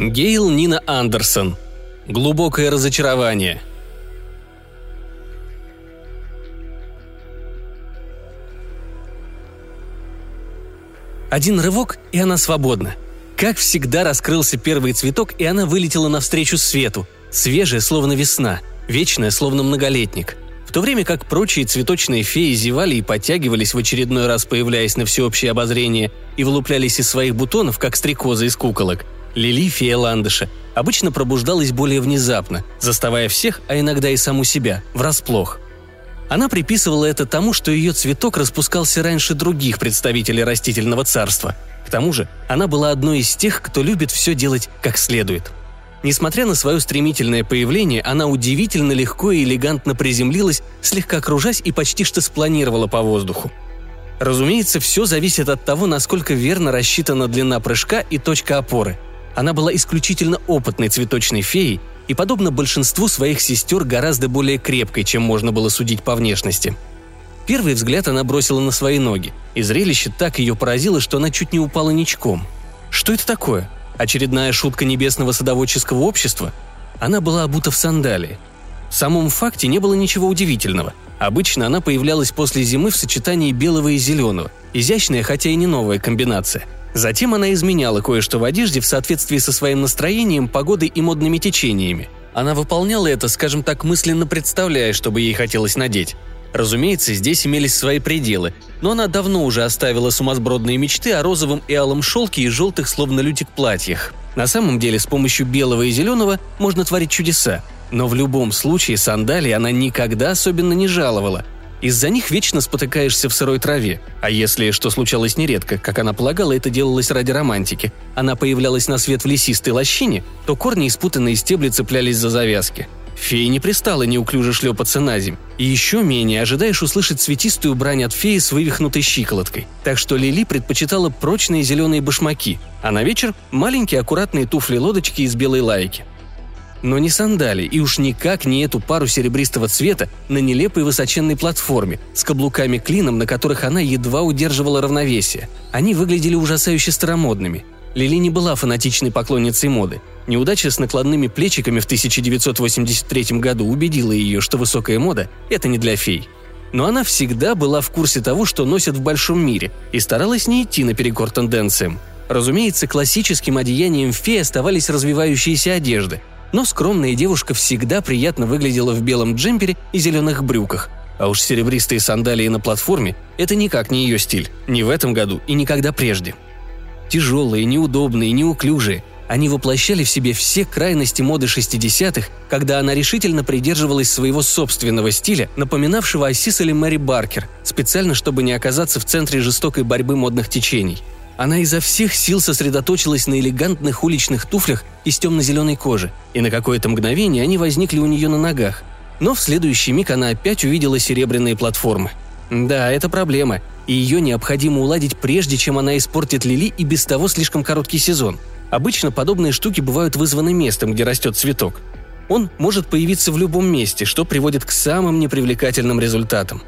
Гейл Нина Андерсон. Глубокое разочарование. Один рывок, и она свободна. Как всегда раскрылся первый цветок, и она вылетела навстречу свету. Свежая, словно весна, вечная, словно многолетник. В то время как прочие цветочные феи зевали и подтягивались в очередной раз, появляясь на всеобщее обозрение, и вылуплялись из своих бутонов, как стрекозы из куколок, Лили, фея ландыша, обычно пробуждалась более внезапно, заставая всех, а иногда и саму себя, врасплох. Она приписывала это тому, что ее цветок распускался раньше других представителей растительного царства. К тому же, она была одной из тех, кто любит все делать как следует. Несмотря на свое стремительное появление, она удивительно легко и элегантно приземлилась, слегка кружась и почти что спланировала по воздуху. Разумеется, все зависит от того, насколько верно рассчитана длина прыжка и точка опоры – она была исключительно опытной цветочной феей и, подобно большинству своих сестер, гораздо более крепкой, чем можно было судить по внешности. Первый взгляд она бросила на свои ноги, и зрелище так ее поразило, что она чуть не упала ничком. Что это такое? Очередная шутка небесного садоводческого общества? Она была обута в сандалии. В самом факте не было ничего удивительного. Обычно она появлялась после зимы в сочетании белого и зеленого. Изящная, хотя и не новая комбинация – Затем она изменяла кое-что в одежде в соответствии со своим настроением, погодой и модными течениями. Она выполняла это, скажем так, мысленно представляя, что бы ей хотелось надеть. Разумеется, здесь имелись свои пределы, но она давно уже оставила сумасбродные мечты о розовом и алом шелке и желтых, словно лютик, платьях. На самом деле, с помощью белого и зеленого можно творить чудеса. Но в любом случае сандалии она никогда особенно не жаловала – из-за них вечно спотыкаешься в сырой траве. А если, что случалось нередко, как она полагала, это делалось ради романтики, она появлялась на свет в лесистой лощине, то корни и спутанные стебли цеплялись за завязки. Фея не пристала неуклюже шлепаться на земь. И еще менее ожидаешь услышать цветистую брань от феи с вывихнутой щиколоткой. Так что Лили предпочитала прочные зеленые башмаки, а на вечер – маленькие аккуратные туфли-лодочки из белой лайки но не сандали, и уж никак не эту пару серебристого цвета на нелепой высоченной платформе, с каблуками-клином, на которых она едва удерживала равновесие. Они выглядели ужасающе старомодными. Лили не была фанатичной поклонницей моды. Неудача с накладными плечиками в 1983 году убедила ее, что высокая мода – это не для фей. Но она всегда была в курсе того, что носят в большом мире, и старалась не идти наперекор тенденциям. Разумеется, классическим одеянием феи оставались развивающиеся одежды, но скромная девушка всегда приятно выглядела в белом джемпере и зеленых брюках. А уж серебристые сандалии на платформе – это никак не ее стиль. Ни в этом году и никогда прежде. Тяжелые, неудобные, неуклюжие – они воплощали в себе все крайности моды 60-х, когда она решительно придерживалась своего собственного стиля, напоминавшего о Сисале Мэри Баркер, специально чтобы не оказаться в центре жестокой борьбы модных течений – она изо всех сил сосредоточилась на элегантных уличных туфлях из темно-зеленой кожи, и на какое-то мгновение они возникли у нее на ногах. Но в следующий миг она опять увидела серебряные платформы. Да, это проблема, и ее необходимо уладить прежде, чем она испортит Лили и без того слишком короткий сезон. Обычно подобные штуки бывают вызваны местом, где растет цветок. Он может появиться в любом месте, что приводит к самым непривлекательным результатам.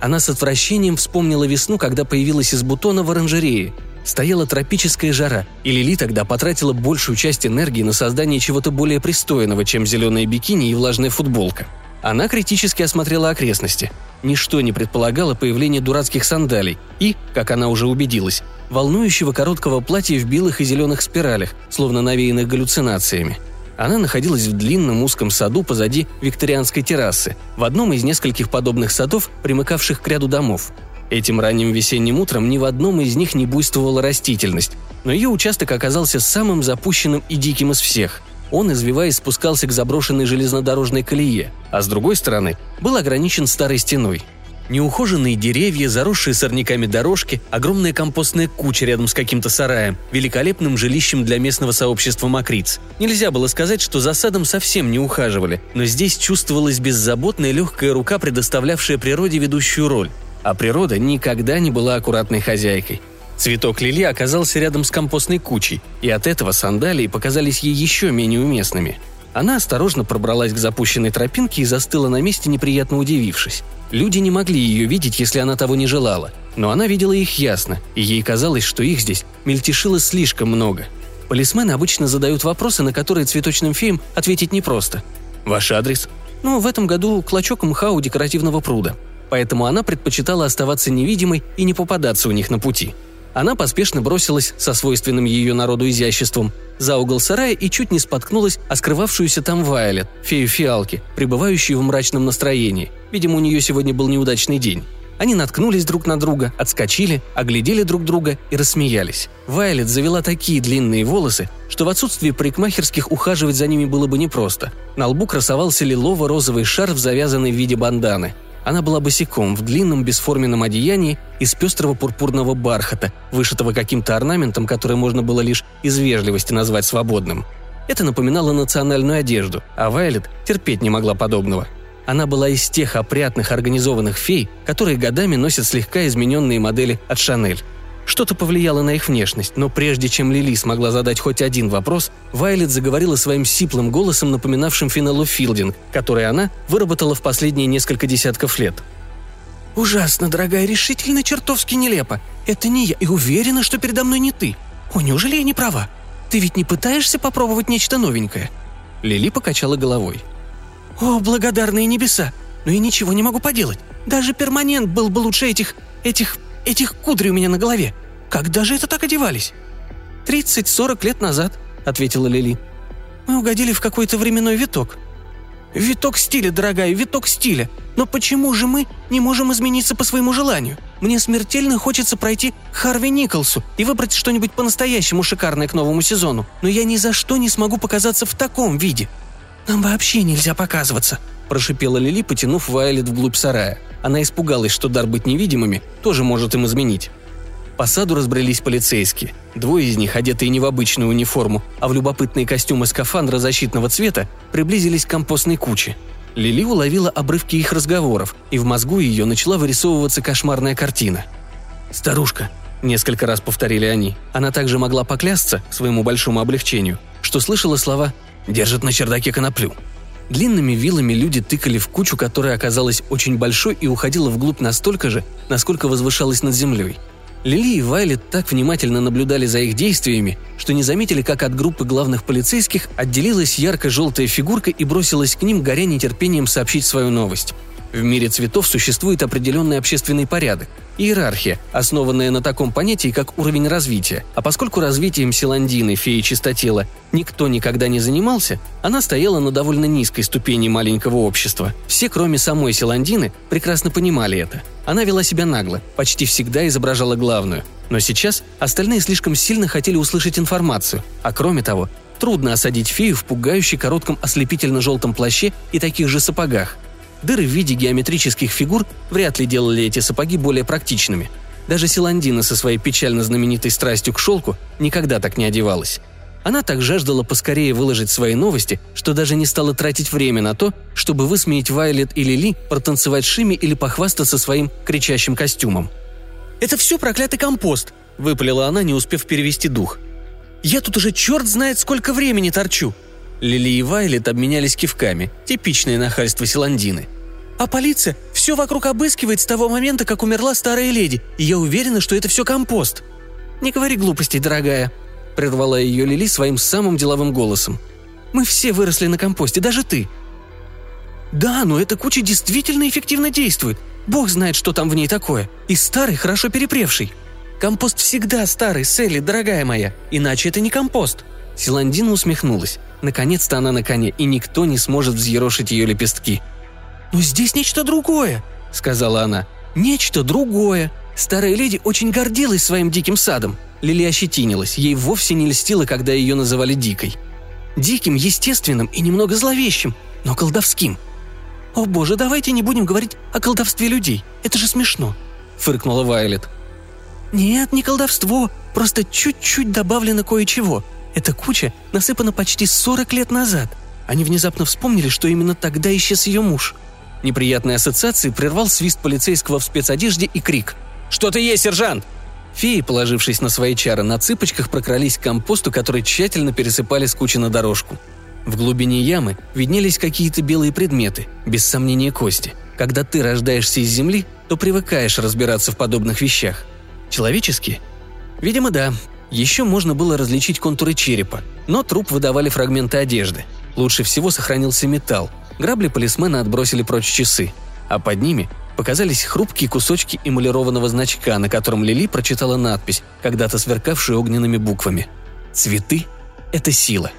Она с отвращением вспомнила весну, когда появилась из бутона в оранжерее – Стояла тропическая жара, и Лили тогда потратила большую часть энергии на создание чего-то более пристойного, чем зеленые бикини и влажная футболка. Она критически осмотрела окрестности. Ничто не предполагало появление дурацких сандалий и, как она уже убедилась, волнующего короткого платья в белых и зеленых спиралях, словно навеянных галлюцинациями. Она находилась в длинном узком саду позади викторианской террасы, в одном из нескольких подобных садов, примыкавших к ряду домов – Этим ранним весенним утром ни в одном из них не буйствовала растительность, но ее участок оказался самым запущенным и диким из всех. Он, извиваясь, спускался к заброшенной железнодорожной колее, а с другой стороны был ограничен старой стеной. Неухоженные деревья, заросшие сорняками дорожки, огромная компостная куча рядом с каким-то сараем, великолепным жилищем для местного сообщества Макриц. Нельзя было сказать, что за садом совсем не ухаживали, но здесь чувствовалась беззаботная легкая рука, предоставлявшая природе ведущую роль а природа никогда не была аккуратной хозяйкой. Цветок лили оказался рядом с компостной кучей, и от этого сандалии показались ей еще менее уместными. Она осторожно пробралась к запущенной тропинке и застыла на месте, неприятно удивившись. Люди не могли ее видеть, если она того не желала, но она видела их ясно, и ей казалось, что их здесь мельтешило слишком много. Полисмены обычно задают вопросы, на которые цветочным феям ответить непросто. Ваш адрес? Ну, в этом году клочок мха у декоративного пруда. Поэтому она предпочитала оставаться невидимой и не попадаться у них на пути. Она поспешно бросилась со свойственным ее народу изяществом за угол сарая и чуть не споткнулась о скрывавшуюся там Вайлет, фею фиалки, пребывающую в мрачном настроении. Видимо, у нее сегодня был неудачный день. Они наткнулись друг на друга, отскочили, оглядели друг друга и рассмеялись. Вайлет завела такие длинные волосы, что в отсутствии парикмахерских ухаживать за ними было бы непросто. На лбу красовался лилово-розовый шарф, завязанный в виде банданы. Она была босиком в длинном бесформенном одеянии из пестрого пурпурного бархата, вышитого каким-то орнаментом, который можно было лишь из вежливости назвать свободным. Это напоминало национальную одежду, а Вайлет терпеть не могла подобного – она была из тех опрятных организованных фей, которые годами носят слегка измененные модели от Шанель. Что-то повлияло на их внешность, но прежде чем Лили смогла задать хоть один вопрос, Вайлет заговорила своим сиплым голосом, напоминавшим Финеллу Филдинг, который она выработала в последние несколько десятков лет. «Ужасно, дорогая, решительно чертовски нелепо. Это не я, и уверена, что передо мной не ты. О, неужели я не права? Ты ведь не пытаешься попробовать нечто новенькое?» Лили покачала головой. «О, благодарные небеса! Но я ничего не могу поделать. Даже перманент был бы лучше этих... этих... этих кудрей у меня на голове. Когда же это так одевались?» «Тридцать-сорок лет назад», — ответила Лили. «Мы угодили в какой-то временной виток». «Виток стиля, дорогая, виток стиля. Но почему же мы не можем измениться по своему желанию? Мне смертельно хочется пройти Харви Николсу и выбрать что-нибудь по-настоящему шикарное к новому сезону, но я ни за что не смогу показаться в таком виде. «Нам вообще нельзя показываться», – прошипела Лили, потянув Вайлет вглубь сарая. Она испугалась, что дар быть невидимыми тоже может им изменить. По саду разбрелись полицейские. Двое из них, одетые не в обычную униформу, а в любопытные костюмы скафандра защитного цвета, приблизились к компостной куче. Лили уловила обрывки их разговоров, и в мозгу ее начала вырисовываться кошмарная картина. «Старушка», – несколько раз повторили они. Она также могла поклясться, своему большому облегчению, что слышала слова Держат на чердаке коноплю. Длинными вилами люди тыкали в кучу, которая оказалась очень большой и уходила вглубь настолько же, насколько возвышалась над землей. Лили и Вайлет так внимательно наблюдали за их действиями, что не заметили, как от группы главных полицейских отделилась ярко-желтая фигурка и бросилась к ним, горя нетерпением сообщить свою новость. В мире цветов существует определенный общественный порядок, иерархия, основанная на таком понятии, как уровень развития. А поскольку развитием Силандины, феи чистотела, никто никогда не занимался, она стояла на довольно низкой ступени маленького общества. Все, кроме самой Силандины, прекрасно понимали это. Она вела себя нагло, почти всегда изображала главную. Но сейчас остальные слишком сильно хотели услышать информацию, а кроме того, трудно осадить фею в пугающей коротком ослепительно-желтом плаще и таких же сапогах. Дыры в виде геометрических фигур вряд ли делали эти сапоги более практичными. Даже Силандина со своей печально знаменитой страстью к шелку никогда так не одевалась. Она так жаждала поскорее выложить свои новости, что даже не стала тратить время на то, чтобы высмеять Вайлет или Ли, протанцевать Шими или похвастаться своим кричащим костюмом. «Это все проклятый компост!» – выпалила она, не успев перевести дух. «Я тут уже черт знает сколько времени торчу!» Лили и Вайлет обменялись кивками, типичное нахальство Силандины. А полиция все вокруг обыскивает с того момента, как умерла старая леди, и я уверена, что это все компост». «Не говори глупостей, дорогая», — прервала ее Лили своим самым деловым голосом. «Мы все выросли на компосте, даже ты». «Да, но эта куча действительно эффективно действует. Бог знает, что там в ней такое. И старый, хорошо перепревший. Компост всегда старый, Селли, дорогая моя. Иначе это не компост». Силандина усмехнулась. Наконец-то она на коне, и никто не сможет взъерошить ее лепестки – «Но здесь нечто другое», — сказала она. «Нечто другое. Старая леди очень гордилась своим диким садом». Лили ощетинилась, ей вовсе не льстило, когда ее называли дикой. Диким, естественным и немного зловещим, но колдовским. «О боже, давайте не будем говорить о колдовстве людей, это же смешно», — фыркнула Вайлет. «Нет, не колдовство, просто чуть-чуть добавлено кое-чего. Эта куча насыпана почти 40 лет назад. Они внезапно вспомнили, что именно тогда исчез ее муж. Неприятные ассоциации прервал свист полицейского в спецодежде и крик. «Что-то есть, сержант!» Феи, положившись на свои чары, на цыпочках прокрались к компосту, который тщательно пересыпали с кучи на дорожку. В глубине ямы виднелись какие-то белые предметы, без сомнения кости. Когда ты рождаешься из земли, то привыкаешь разбираться в подобных вещах. Человеческие? Видимо, да. Еще можно было различить контуры черепа, но труп выдавали фрагменты одежды. Лучше всего сохранился металл. Грабли полисмена отбросили прочь часы, а под ними показались хрупкие кусочки эмалированного значка, на котором Лили прочитала надпись, когда-то сверкавшую огненными буквами. «Цветы – это сила».